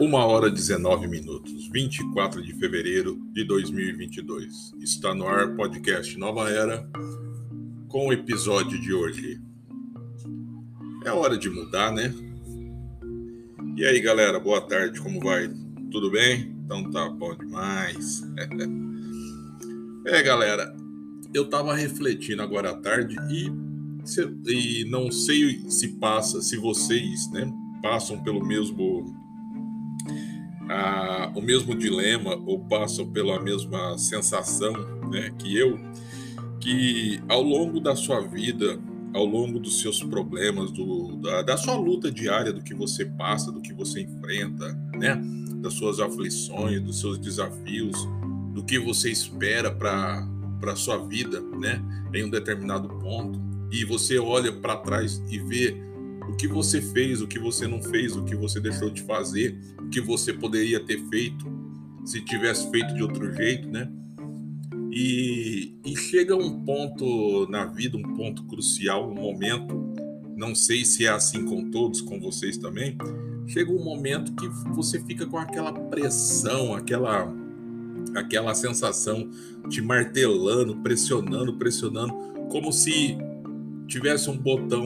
Uma hora 19 minutos, 24 de fevereiro de 2022. Está no ar podcast Nova Era com o episódio de hoje. É hora de mudar, né? E aí, galera, boa tarde, como vai? Tudo bem? Então tá bom demais. é, galera, eu tava refletindo agora à tarde e, e não sei se passa, se vocês, né, passam pelo mesmo a, o mesmo dilema ou passam pela mesma sensação né, que eu, que ao longo da sua vida, ao longo dos seus problemas, do, da, da sua luta diária, do que você passa, do que você enfrenta, né, das suas aflições, dos seus desafios, do que você espera para para sua vida, né, em um determinado ponto, e você olha para trás e vê o que você fez, o que você não fez, o que você deixou de fazer, o que você poderia ter feito se tivesse feito de outro jeito, né? E, e chega um ponto na vida, um ponto crucial, um momento, não sei se é assim com todos, com vocês também, chega um momento que você fica com aquela pressão, aquela aquela sensação te martelando, pressionando, pressionando, como se tivesse um botão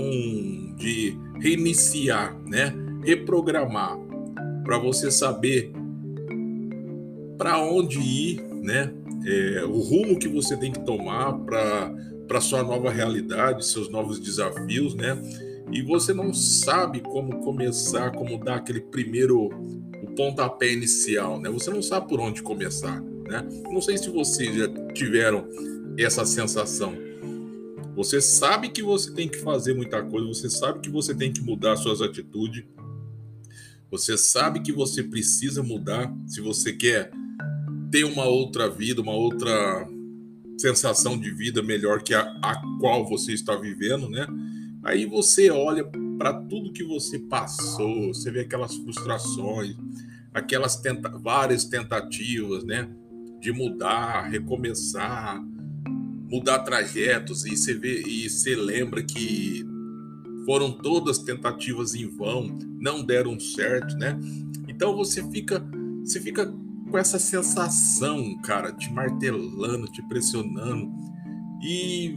de reiniciar, né? Reprogramar para você saber para onde ir, né? É, o rumo que você tem que tomar para para sua nova realidade, seus novos desafios, né? E você não sabe como começar, como dar aquele primeiro pontapé inicial, né? Você não sabe por onde começar, né? Não sei se vocês já tiveram essa sensação você sabe que você tem que fazer muita coisa, você sabe que você tem que mudar suas atitudes, você sabe que você precisa mudar se você quer ter uma outra vida, uma outra sensação de vida melhor que a, a qual você está vivendo, né? Aí você olha para tudo que você passou, você vê aquelas frustrações, aquelas tenta várias tentativas, né? De mudar, recomeçar, mudar trajetos e você vê e você lembra que foram todas tentativas em vão, não deram certo, né? Então você fica você fica com essa sensação, cara, te martelando, te pressionando e,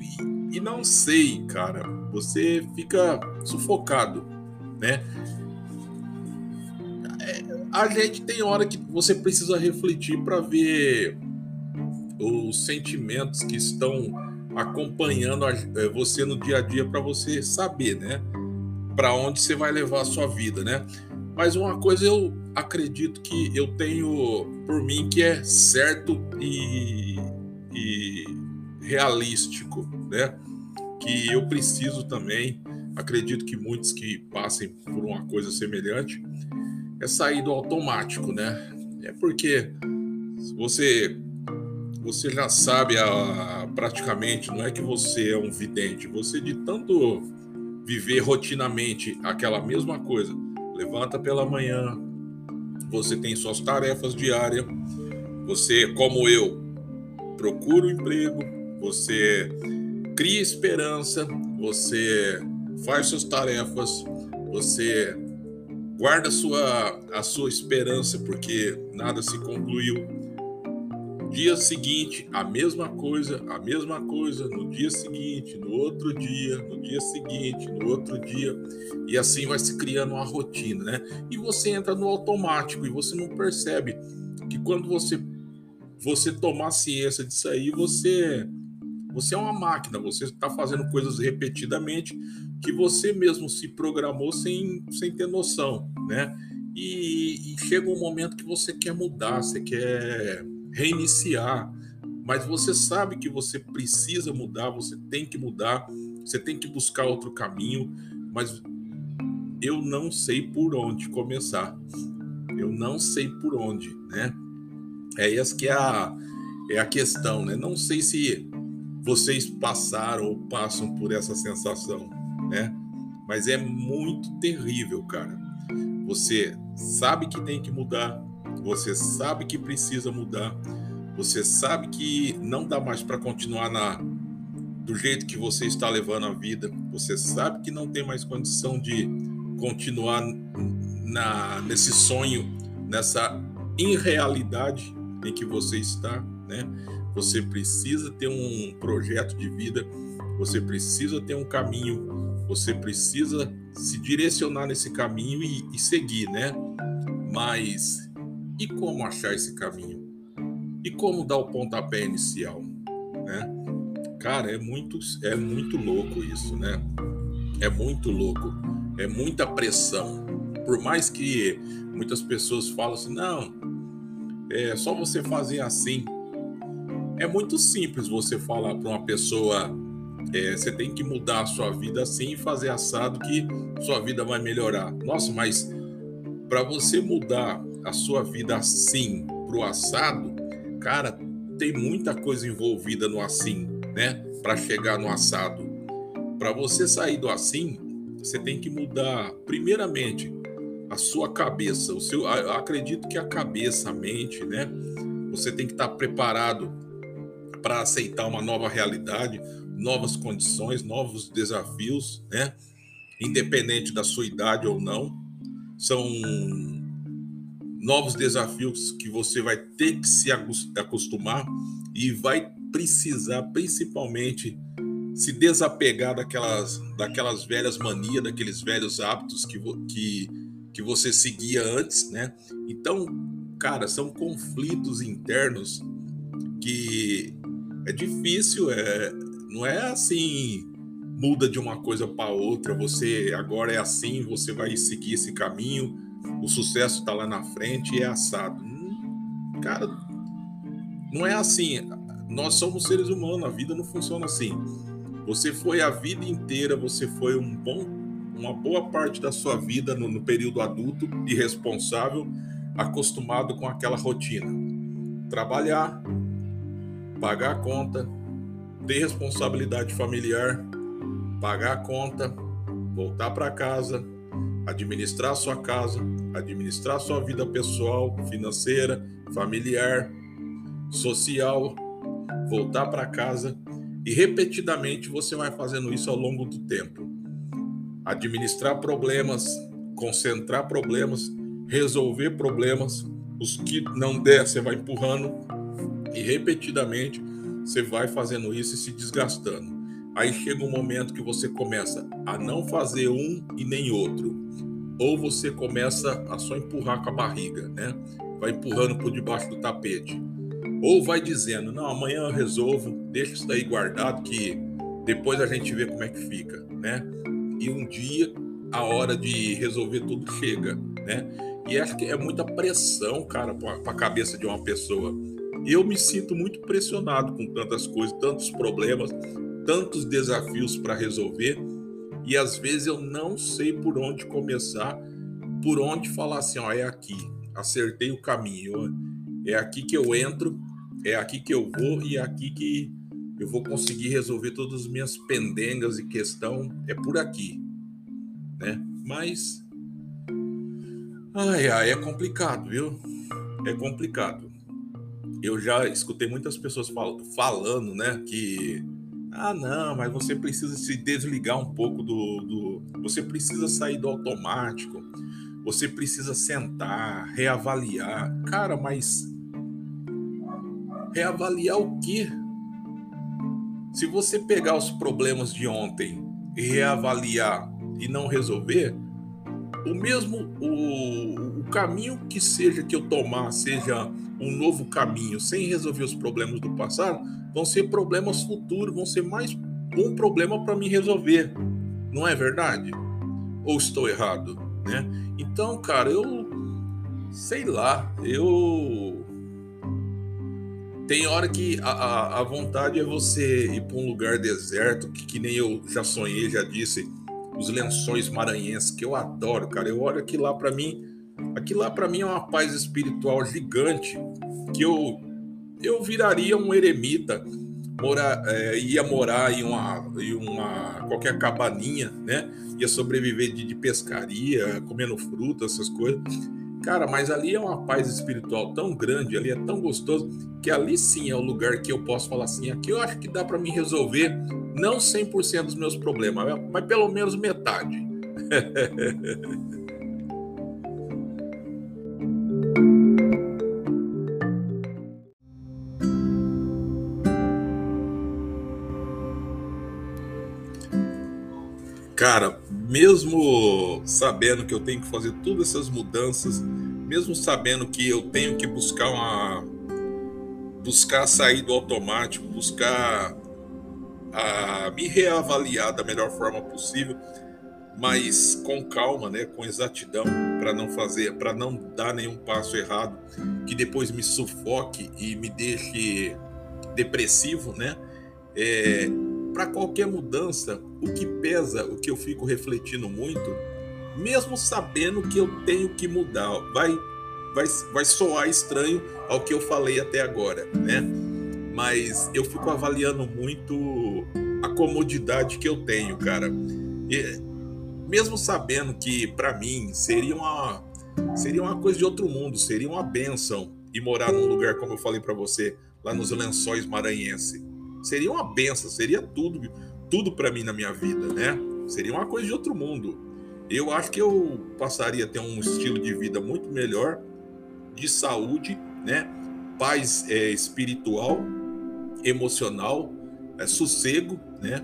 e não sei, cara, você fica sufocado, né? É, a gente tem hora que você precisa refletir para ver os sentimentos que estão acompanhando é, você no dia a dia para você saber, né? Para onde você vai levar a sua vida, né? Mas uma coisa eu acredito que eu tenho por mim que é certo e, e realístico, né? Que eu preciso também, acredito que muitos que passem por uma coisa semelhante, é sair do automático, né? É porque você você já sabe a, praticamente, não é que você é um vidente, você de tanto viver rotinamente aquela mesma coisa, levanta pela manhã, você tem suas tarefas diárias, você, como eu, procura o um emprego, você cria esperança, você faz suas tarefas, você guarda a sua, a sua esperança porque nada se concluiu dia seguinte, a mesma coisa, a mesma coisa, no dia seguinte, no outro dia, no dia seguinte, no outro dia, e assim vai se criando uma rotina, né? E você entra no automático e você não percebe que quando você você tomar ciência disso aí, você você é uma máquina, você está fazendo coisas repetidamente que você mesmo se programou sem, sem ter noção, né? E, e chega um momento que você quer mudar, você quer reiniciar. Mas você sabe que você precisa mudar, você tem que mudar, você tem que buscar outro caminho, mas eu não sei por onde começar. Eu não sei por onde, né? É essa que é a, é a questão, né? Não sei se vocês passaram ou passam por essa sensação, né? Mas é muito terrível, cara. Você sabe que tem que mudar, você sabe que precisa mudar, você sabe que não dá mais para continuar na, do jeito que você está levando a vida, você sabe que não tem mais condição de continuar na, nesse sonho, nessa irrealidade em que você está, né? Você precisa ter um projeto de vida, você precisa ter um caminho, você precisa se direcionar nesse caminho e, e seguir, né? Mas e como achar esse caminho? E como dar o pontapé inicial, né? Cara, é muito, é muito louco isso, né? É muito louco, é muita pressão. Por mais que muitas pessoas falam assim, não, é só você fazer assim. É muito simples você falar para uma pessoa, é, você tem que mudar a sua vida assim e fazer assado que sua vida vai melhorar. Nossa, mas para você mudar a sua vida assim pro assado, cara, tem muita coisa envolvida no assim, né? Para chegar no assado. Para você sair do assim, você tem que mudar, primeiramente, a sua cabeça. O seu, acredito que a cabeça, a mente, né? Você tem que estar preparado para aceitar uma nova realidade, novas condições, novos desafios, né? Independente da sua idade ou não, são novos desafios que você vai ter que se acostumar e vai precisar, principalmente, se desapegar daquelas, daquelas velhas manias, daqueles velhos hábitos que, que, que você seguia antes, né? Então, cara, são conflitos internos que é difícil, é, não é assim, muda de uma coisa para outra, você agora é assim, você vai seguir esse caminho, o sucesso está lá na frente e é assado. Hum, cara, não é assim. Nós somos seres humanos, a vida não funciona assim. Você foi a vida inteira, você foi um bom, uma boa parte da sua vida no, no período adulto e responsável, acostumado com aquela rotina. Trabalhar, pagar a conta, ter responsabilidade familiar, pagar a conta, voltar para casa, administrar sua casa, administrar sua vida pessoal, financeira, familiar, social, voltar para casa e repetidamente você vai fazendo isso ao longo do tempo. Administrar problemas, concentrar problemas, resolver problemas, os que não der, você vai empurrando e repetidamente você vai fazendo isso e se desgastando. Aí chega um momento que você começa a não fazer um e nem outro. Ou você começa a só empurrar com a barriga, né? Vai empurrando por debaixo do tapete. Ou vai dizendo, não, amanhã eu resolvo, deixa isso daí guardado que depois a gente vê como é que fica, né? E um dia a hora de resolver tudo chega, né? E acho que é muita pressão, cara, para a cabeça de uma pessoa. Eu me sinto muito pressionado com tantas coisas, tantos problemas, tantos desafios para resolver e às vezes eu não sei por onde começar, por onde falar assim, ó, é aqui, acertei o caminho, é aqui que eu entro, é aqui que eu vou e é aqui que eu vou conseguir resolver todas as minhas pendengas e questão, é por aqui, né? Mas ai, ai, é complicado, viu? É complicado. Eu já escutei muitas pessoas fal falando, né, que ah, não, mas você precisa se desligar um pouco do, do. Você precisa sair do automático. Você precisa sentar, reavaliar. Cara, mas. Reavaliar o quê? Se você pegar os problemas de ontem e reavaliar e não resolver, o mesmo o, o caminho que seja que eu tomar seja um novo caminho sem resolver os problemas do passado, vão ser problemas futuros, vão ser mais um problema para me resolver. Não é verdade? Ou estou errado, né? Então, cara, eu sei lá, eu tem hora que a, a, a vontade é você ir para um lugar deserto, que, que nem eu já sonhei, já disse, os lençóis maranhenses, que eu adoro, cara. Eu olho aquilo lá para mim, aquilo lá para mim é uma paz espiritual gigante, que eu eu viraria um eremita, é, ia morar em uma, em uma qualquer cabaninha, né? Ia sobreviver de, de pescaria, comendo fruta, essas coisas. Cara, mas ali é uma paz espiritual tão grande, ali é tão gostoso, que ali sim é o lugar que eu posso falar assim: aqui eu acho que dá para me resolver, não 100% dos meus problemas, mas pelo menos metade. Cara, mesmo sabendo que eu tenho que fazer todas essas mudanças, mesmo sabendo que eu tenho que buscar uma buscar sair do automático, buscar a, me reavaliar da melhor forma possível, mas com calma, né, com exatidão, para não fazer, para não dar nenhum passo errado que depois me sufoque e me deixe depressivo, né? É, para qualquer mudança, o que pesa, o que eu fico refletindo muito, mesmo sabendo que eu tenho que mudar, vai, vai, vai soar estranho ao que eu falei até agora, né? Mas eu fico avaliando muito a comodidade que eu tenho, cara. E, mesmo sabendo que para mim seria uma seria uma coisa de outro mundo, seria uma benção e morar num lugar como eu falei para você, lá nos Lençóis Maranhense seria uma benção, seria tudo, tudo para mim na minha vida, né? Seria uma coisa de outro mundo. Eu acho que eu passaria a ter um estilo de vida muito melhor, de saúde, né? Paz é, espiritual, emocional, é, sossego, né?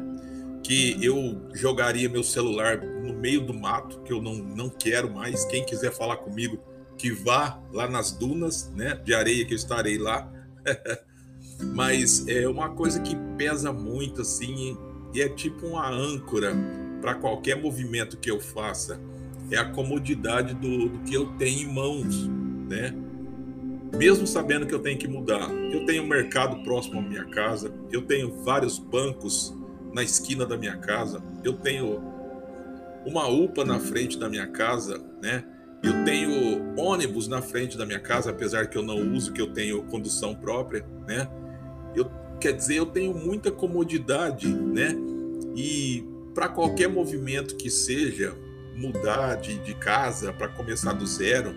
Que eu jogaria meu celular no meio do mato, que eu não, não quero mais. Quem quiser falar comigo, que vá lá nas dunas, né? De areia que eu estarei lá. mas é uma coisa que pesa muito assim e é tipo uma âncora para qualquer movimento que eu faça. É a comodidade do, do, que eu tenho em mãos, né? Mesmo sabendo que eu tenho que mudar. Eu tenho um mercado próximo à minha casa, eu tenho vários bancos na esquina da minha casa, eu tenho uma UPA na frente da minha casa, né? Eu tenho ônibus na frente da minha casa, apesar que eu não uso, que eu tenho condução própria, né? Eu, quer dizer, eu tenho muita comodidade, né? E para qualquer movimento que seja, mudar de, de casa para começar do zero,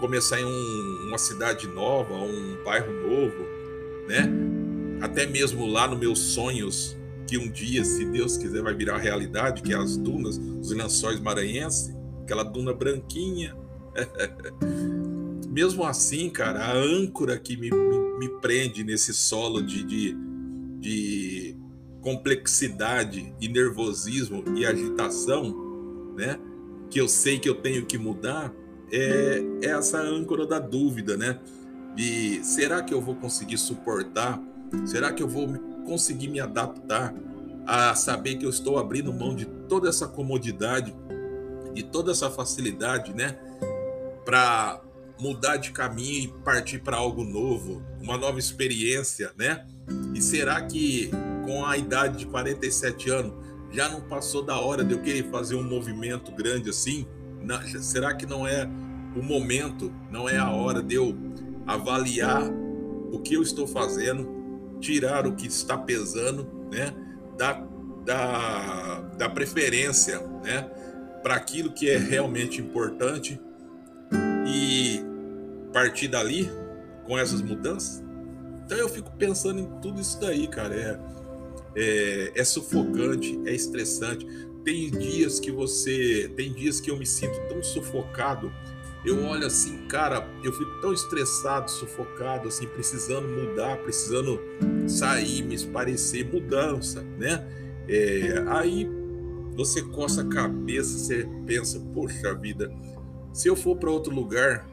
começar em um, uma cidade nova, um bairro novo, né? Até mesmo lá nos meus sonhos, que um dia, se Deus quiser, vai virar realidade, que é as dunas, os lençóis maranhenses, aquela duna branquinha. mesmo assim, cara, a âncora que me, me me prende nesse solo de, de, de complexidade e nervosismo e agitação, né? Que eu sei que eu tenho que mudar, é, é essa âncora da dúvida, né? De será que eu vou conseguir suportar? Será que eu vou conseguir me adaptar a saber que eu estou abrindo mão de toda essa comodidade, de toda essa facilidade, né? Para mudar de caminho e partir para algo novo, uma nova experiência, né? E será que com a idade de 47 anos já não passou da hora de eu querer fazer um movimento grande assim? será que não é o momento, não é a hora de eu avaliar o que eu estou fazendo, tirar o que está pesando, né? Da, da, da preferência, né? Para aquilo que é realmente importante e partir dali com essas mudanças. Então eu fico pensando em tudo isso daí, cara. É, é, é sufocante, é estressante. Tem dias que você. Tem dias que eu me sinto tão sufocado. Eu olho assim, cara, eu fico tão estressado, sufocado, assim, precisando mudar, precisando sair, me esparecer, mudança, né? É, aí você coça a cabeça, você pensa, poxa vida, se eu for para outro lugar,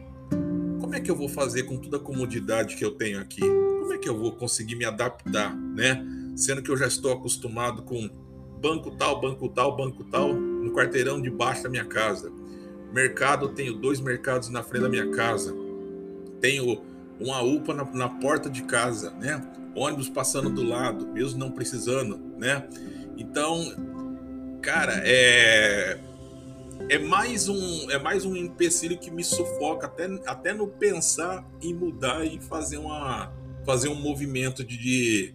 como é que eu vou fazer com toda a comodidade que eu tenho aqui? Como é que eu vou conseguir me adaptar, né? Sendo que eu já estou acostumado com banco tal, banco tal, banco tal, no quarteirão de baixo da minha casa. Mercado, tenho dois mercados na frente da minha casa. Tenho uma UPA na, na porta de casa, né? Ônibus passando do lado, mesmo não precisando, né? Então, cara, é é mais um é mais um empecilho que me sufoca até, até no pensar em mudar e fazer uma fazer um movimento de, de,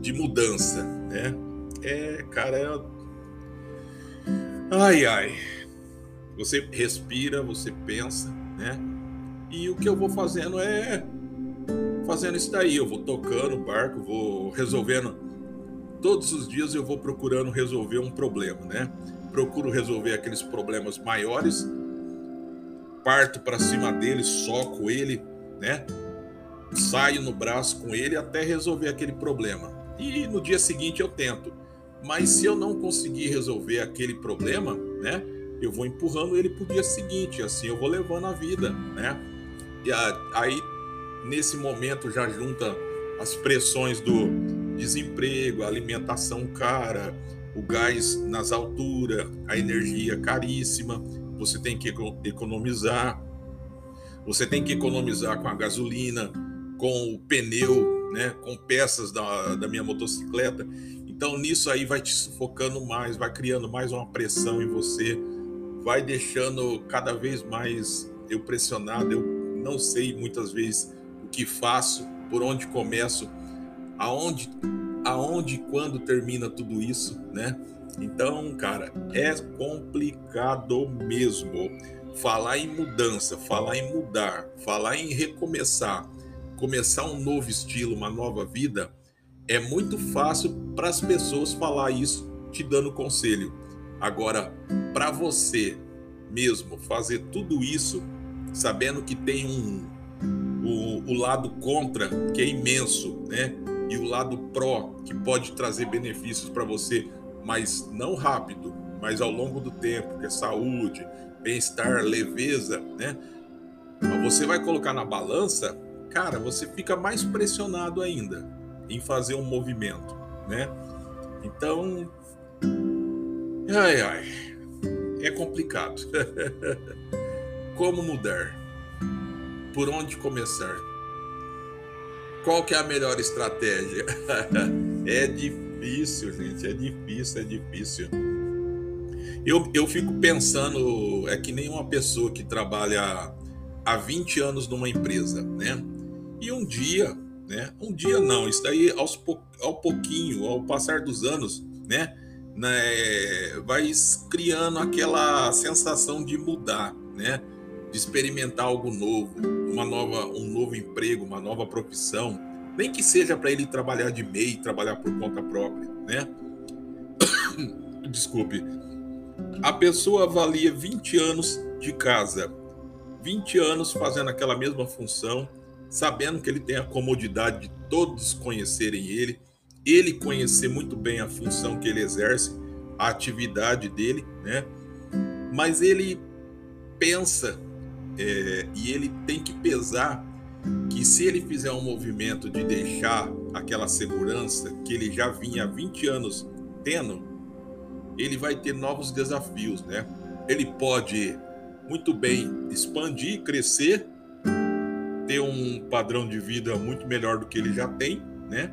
de mudança, né? É, cara, é... ai ai. Você respira, você pensa, né? E o que eu vou fazendo é fazendo isso daí. Eu vou tocando o barco, vou resolvendo. Todos os dias eu vou procurando resolver um problema, né? Procuro resolver aqueles problemas maiores, parto para cima dele, soco ele, né? Saio no braço com ele até resolver aquele problema. E no dia seguinte eu tento. Mas se eu não conseguir resolver aquele problema, né? Eu vou empurrando ele para o dia seguinte, assim eu vou levando a vida, né? E aí nesse momento já junta as pressões do desemprego, alimentação cara, o gás nas alturas, a energia caríssima, você tem que economizar, você tem que economizar com a gasolina, com o pneu, né, com peças da, da minha motocicleta. Então nisso aí vai te sufocando mais, vai criando mais uma pressão em você, vai deixando cada vez mais eu pressionado, eu não sei muitas vezes que faço, por onde começo, aonde, aonde e quando termina tudo isso, né? Então, cara, é complicado mesmo. Falar em mudança, falar em mudar, falar em recomeçar, começar um novo estilo, uma nova vida, é muito fácil para as pessoas falar isso te dando conselho. Agora, para você mesmo fazer tudo isso, sabendo que tem um, o, o lado contra, que é imenso, né? E o lado pró, que pode trazer benefícios para você, mas não rápido, mas ao longo do tempo, que é saúde, bem-estar, leveza, né? Você vai colocar na balança, cara, você fica mais pressionado ainda em fazer um movimento, né? Então, ai, ai, é complicado. Como mudar? Por onde começar? Qual que é a melhor estratégia? é difícil, gente, é difícil, é difícil. Eu, eu fico pensando, é que nem uma pessoa que trabalha há 20 anos numa empresa, né? E um dia, né? Um dia não, isso daí aos, ao pouquinho, ao passar dos anos, né? né? Vai criando aquela sensação de mudar, né? De experimentar algo novo, uma nova, um novo emprego, uma nova profissão, nem que seja para ele trabalhar de MEI, trabalhar por conta própria, né? Desculpe. A pessoa avalia 20 anos de casa, 20 anos fazendo aquela mesma função, sabendo que ele tem a comodidade de todos conhecerem ele, ele conhecer muito bem a função que ele exerce, a atividade dele, né? Mas ele pensa é, e ele tem que pesar que se ele fizer um movimento de deixar aquela segurança que ele já vinha há 20 anos tendo, ele vai ter novos desafios, né? Ele pode muito bem expandir, crescer, ter um padrão de vida muito melhor do que ele já tem, né?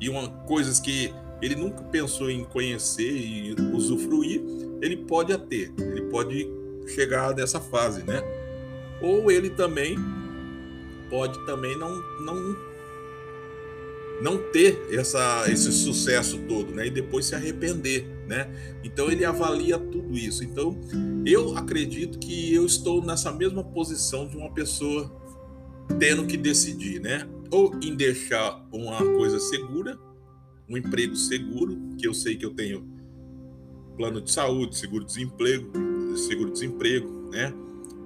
E uma coisas que ele nunca pensou em conhecer e usufruir, ele pode a ter, ele pode chegar dessa fase, né? Ou ele também pode também não não não ter essa, esse sucesso todo, né? E depois se arrepender, né? Então ele avalia tudo isso. Então eu acredito que eu estou nessa mesma posição de uma pessoa tendo que decidir, né? Ou em deixar uma coisa segura, um emprego seguro, que eu sei que eu tenho plano de saúde, seguro-desemprego, seguro-desemprego, né?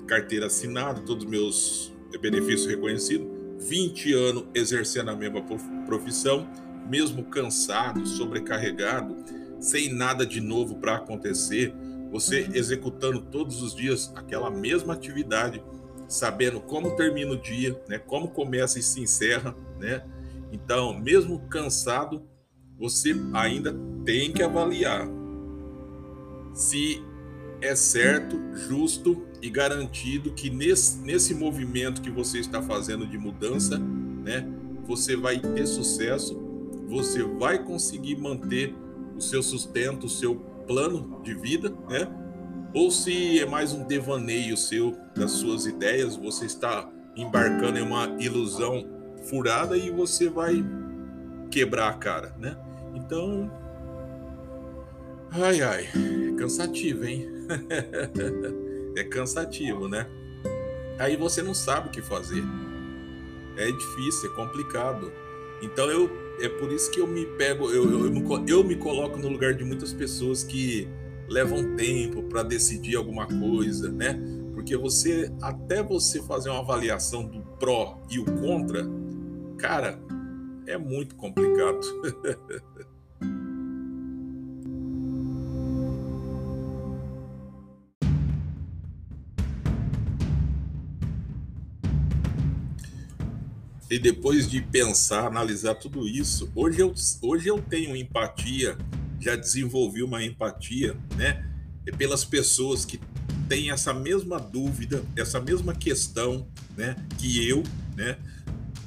Carteira assinada, todos os meus benefícios reconhecidos, 20 anos exercendo a mesma profissão, mesmo cansado, sobrecarregado, sem nada de novo para acontecer, você executando todos os dias aquela mesma atividade, sabendo como termina o dia, né, como começa e se encerra, né? Então, mesmo cansado, você ainda tem que avaliar se é certo, justo e garantido que nesse, nesse movimento que você está fazendo de mudança, né, você vai ter sucesso, você vai conseguir manter o seu sustento, o seu plano de vida, né? Ou se é mais um devaneio seu das suas ideias, você está embarcando em uma ilusão furada e você vai quebrar a cara, né? Então, ai ai, cansativo, hein? é cansativo, né? aí você não sabe o que fazer. É difícil, é complicado. Então eu é por isso que eu me pego, eu, eu, eu, me, eu me coloco no lugar de muitas pessoas que levam tempo para decidir alguma coisa, né? Porque você, até você fazer uma avaliação do pró e o contra, cara, é muito complicado. E depois de pensar, analisar tudo isso, hoje eu, hoje eu tenho empatia, já desenvolvi uma empatia, né? Pelas pessoas que têm essa mesma dúvida, essa mesma questão, né? Que eu, né?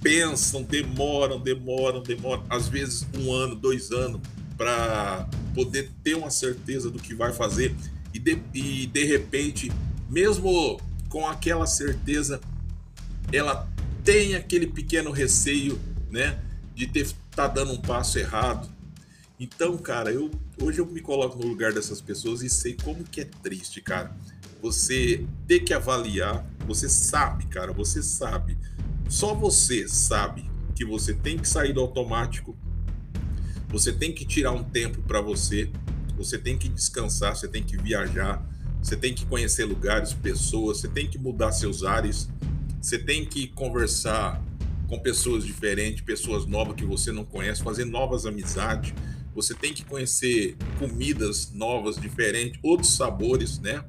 Pensam, demoram, demoram, demoram, às vezes um ano, dois anos, para poder ter uma certeza do que vai fazer e de, e de repente, mesmo com aquela certeza, ela tem aquele pequeno receio, né, de ter tá dando um passo errado. Então, cara, eu hoje eu me coloco no lugar dessas pessoas e sei como que é triste, cara. Você ter que avaliar, você sabe, cara, você sabe. Só você sabe que você tem que sair do automático. Você tem que tirar um tempo para você. Você tem que descansar, você tem que viajar, você tem que conhecer lugares, pessoas, você tem que mudar seus ares você tem que conversar com pessoas diferentes, pessoas novas que você não conhece, fazer novas amizades. Você tem que conhecer comidas novas, diferentes, outros sabores, né?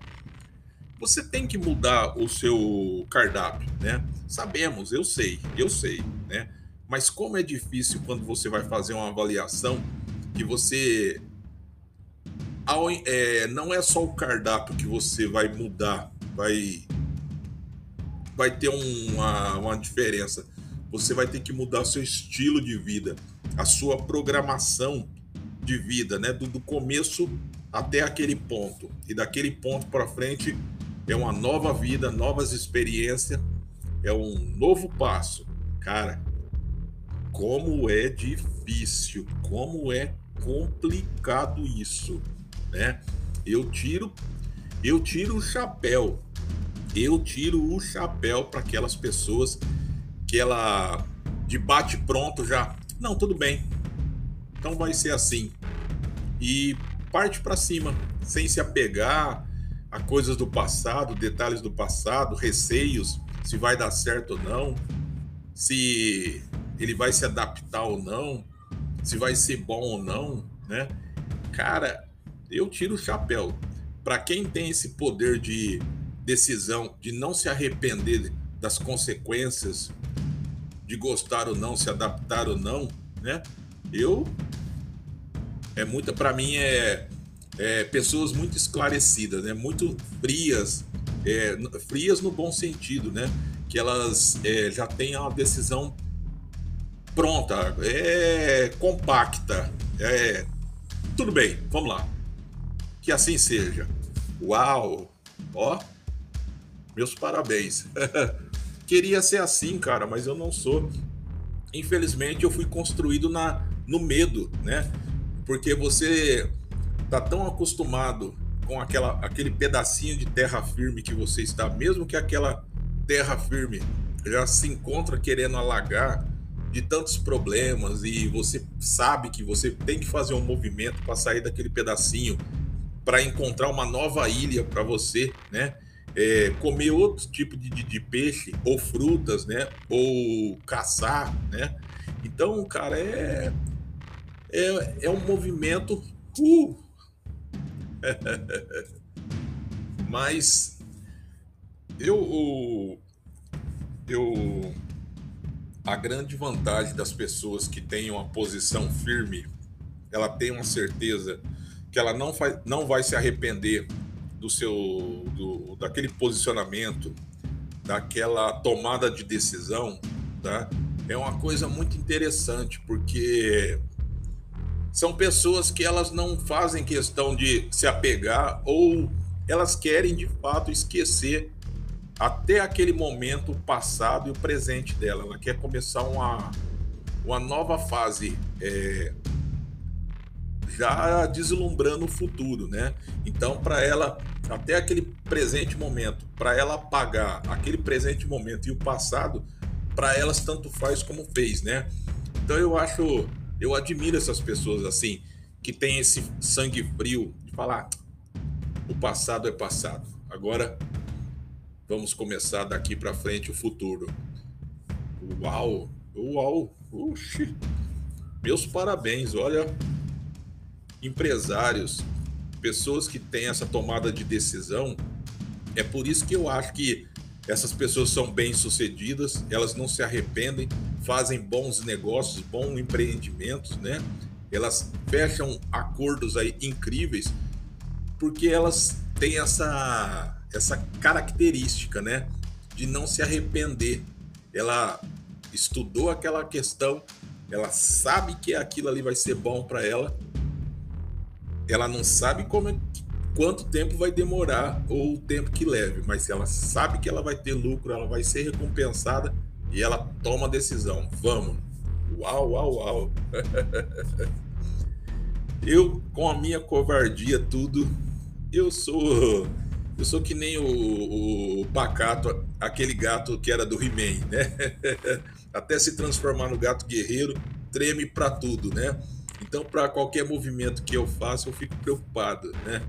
Você tem que mudar o seu cardápio, né? Sabemos, eu sei, eu sei, né? Mas como é difícil quando você vai fazer uma avaliação que você ao, é, não é só o cardápio que você vai mudar, vai vai ter uma, uma diferença. Você vai ter que mudar o seu estilo de vida, a sua programação de vida, né? Do, do começo até aquele ponto. E daquele ponto para frente é uma nova vida, novas experiências, é um novo passo. Cara, como é difícil, como é complicado isso, né? Eu tiro eu tiro o chapéu eu tiro o chapéu para aquelas pessoas que ela de bate pronto já, não, tudo bem. Então vai ser assim. E parte para cima, sem se apegar a coisas do passado, detalhes do passado, receios, se vai dar certo ou não, se ele vai se adaptar ou não, se vai ser bom ou não, né? Cara, eu tiro o chapéu. Para quem tem esse poder de decisão de não se arrepender das consequências de gostar ou não, se adaptar ou não, né? Eu é muita para mim é, é, pessoas muito esclarecidas, né? Muito frias, é, frias no bom sentido, né? Que elas é, já têm uma decisão pronta, é compacta, é tudo bem, vamos lá, que assim seja. Uau, ó, meus parabéns. Queria ser assim, cara, mas eu não sou. Infelizmente, eu fui construído na, no medo, né? Porque você tá tão acostumado com aquela, aquele pedacinho de terra firme que você está, mesmo que aquela terra firme já se encontra querendo alagar de tantos problemas e você sabe que você tem que fazer um movimento para sair daquele pedacinho para encontrar uma nova ilha para você, né? É, comer outro tipo de, de, de, peixe ou frutas, né? Ou caçar, né? Então, cara, é é, é um movimento uh, mas eu eu a grande vantagem das pessoas que têm uma posição firme, ela tem uma certeza que ela não, faz, não vai se arrepender do seu do, daquele posicionamento, daquela tomada de decisão, tá? É uma coisa muito interessante porque são pessoas que elas não fazem questão de se apegar ou elas querem de fato esquecer até aquele momento passado e o presente dela. Ela quer começar uma, uma nova fase é, já deslumbrando o futuro, né? Então, para ela até aquele presente momento, para ela pagar aquele presente momento e o passado, para elas tanto faz como fez, né? Então eu acho, eu admiro essas pessoas assim, que tem esse sangue frio de falar: o passado é passado. Agora vamos começar daqui para frente o futuro. Uau, uau, uxi. Meus parabéns, olha, empresários, pessoas que têm essa tomada de decisão, é por isso que eu acho que essas pessoas são bem-sucedidas, elas não se arrependem, fazem bons negócios, bons empreendimentos, né? Elas fecham acordos aí incríveis, porque elas têm essa essa característica, né, de não se arrepender. Ela estudou aquela questão, ela sabe que aquilo ali vai ser bom para ela ela não sabe como é, quanto tempo vai demorar ou o tempo que leve, mas ela sabe que ela vai ter lucro, ela vai ser recompensada e ela toma a decisão. Vamos. Uau, uau, uau. eu, com a minha covardia, tudo, eu sou. Eu sou que nem o, o Pacato, aquele gato que era do He-Man, né? Até se transformar no gato guerreiro, treme para tudo, né? Então, para qualquer movimento que eu faço, eu fico preocupado, né?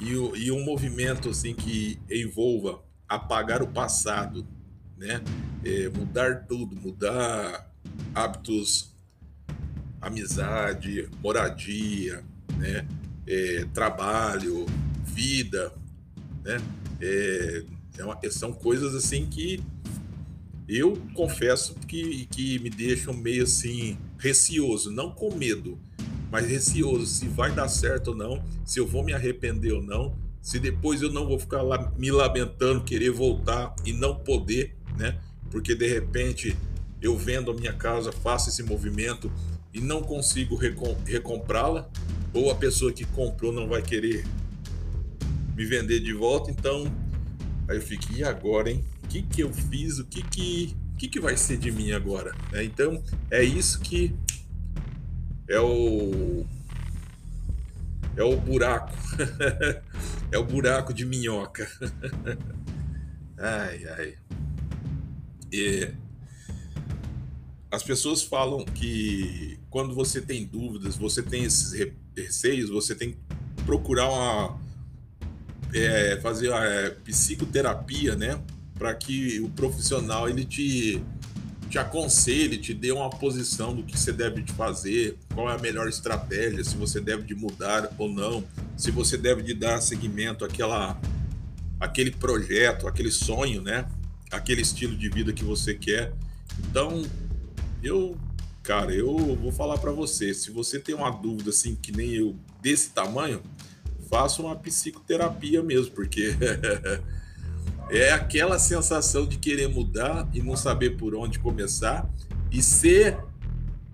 E, e um movimento assim que envolva apagar o passado, né? É, mudar tudo, mudar hábitos, amizade, moradia, né? É, trabalho, vida, né? É, é uma, são coisas assim que eu confesso que, que me deixam meio assim receoso, não com medo, mas receoso se vai dar certo ou não, se eu vou me arrepender ou não, se depois eu não vou ficar lá me lamentando, querer voltar e não poder, né? Porque de repente eu vendo a minha casa, faço esse movimento e não consigo recom recomprá-la, ou a pessoa que comprou não vai querer me vender de volta, então aí eu fico, e agora, hein? O que que eu fiz? O que que o que, que vai ser de mim agora? Né? Então, é isso que é o. É o buraco. é o buraco de minhoca. ai, ai. E as pessoas falam que quando você tem dúvidas, você tem esses receios, você tem que procurar uma. É, fazer a é, psicoterapia, né? Para que o profissional ele te, te aconselhe, te dê uma posição do que você deve de fazer, qual é a melhor estratégia, se você deve de mudar ou não, se você deve de dar seguimento àquela, àquele projeto, aquele sonho, né? Aquele estilo de vida que você quer. Então, eu, cara, eu vou falar para você, se você tem uma dúvida assim que nem eu desse tamanho, faça uma psicoterapia mesmo, porque É aquela sensação de querer mudar e não saber por onde começar e ser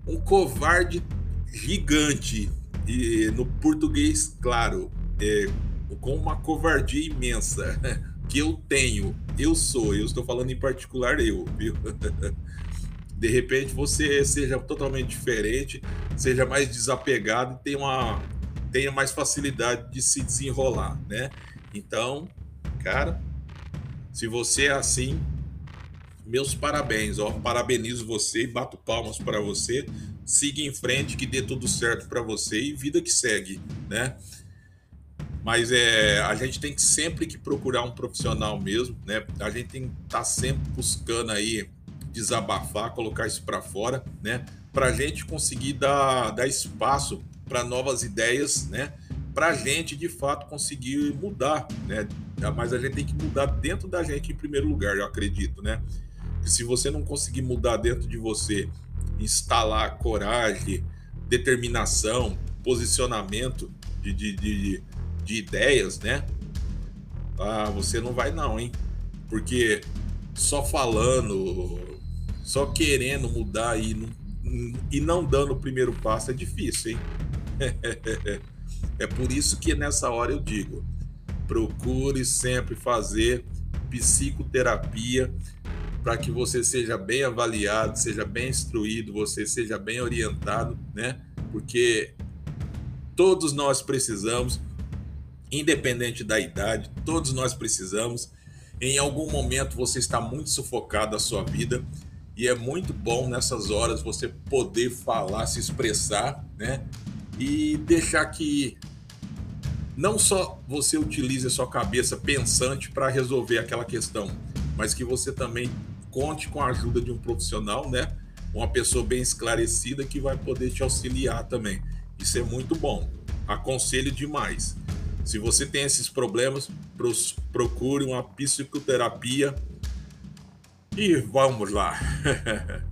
um covarde gigante e no português, claro, é, com uma covardia imensa que eu tenho, eu sou, eu estou falando em particular eu, viu? De repente você seja totalmente diferente, seja mais desapegado e tenha, uma, tenha mais facilidade de se desenrolar, né? Então, cara, se você é assim, meus parabéns, ó, parabenizo você e bato palmas para você. Siga em frente, que dê tudo certo para você e vida que segue, né? Mas é, a gente tem que sempre que procurar um profissional mesmo, né? A gente tem que estar tá sempre buscando aí desabafar, colocar isso para fora, né? Para a gente conseguir dar, dar espaço para novas ideias, né? Para a gente de fato conseguir mudar, né? Mas a gente tem que mudar dentro da gente em primeiro lugar, eu acredito, né? E se você não conseguir mudar dentro de você, instalar coragem, determinação, posicionamento de, de, de, de ideias, né? Ah, você não vai não, hein? Porque só falando, só querendo mudar e não, e não dando o primeiro passo é difícil, hein? é por isso que nessa hora eu digo, procure sempre fazer psicoterapia para que você seja bem avaliado, seja bem instruído, você seja bem orientado, né? Porque todos nós precisamos. independente da idade, todos nós precisamos. Em algum momento você está muito sufocado da sua vida e é muito bom nessas horas você poder falar, se expressar, né? E deixar que não só você utilize a sua cabeça pensante para resolver aquela questão, mas que você também conte com a ajuda de um profissional, né? Uma pessoa bem esclarecida que vai poder te auxiliar também. Isso é muito bom. Aconselho demais. Se você tem esses problemas, procure uma psicoterapia e vamos lá.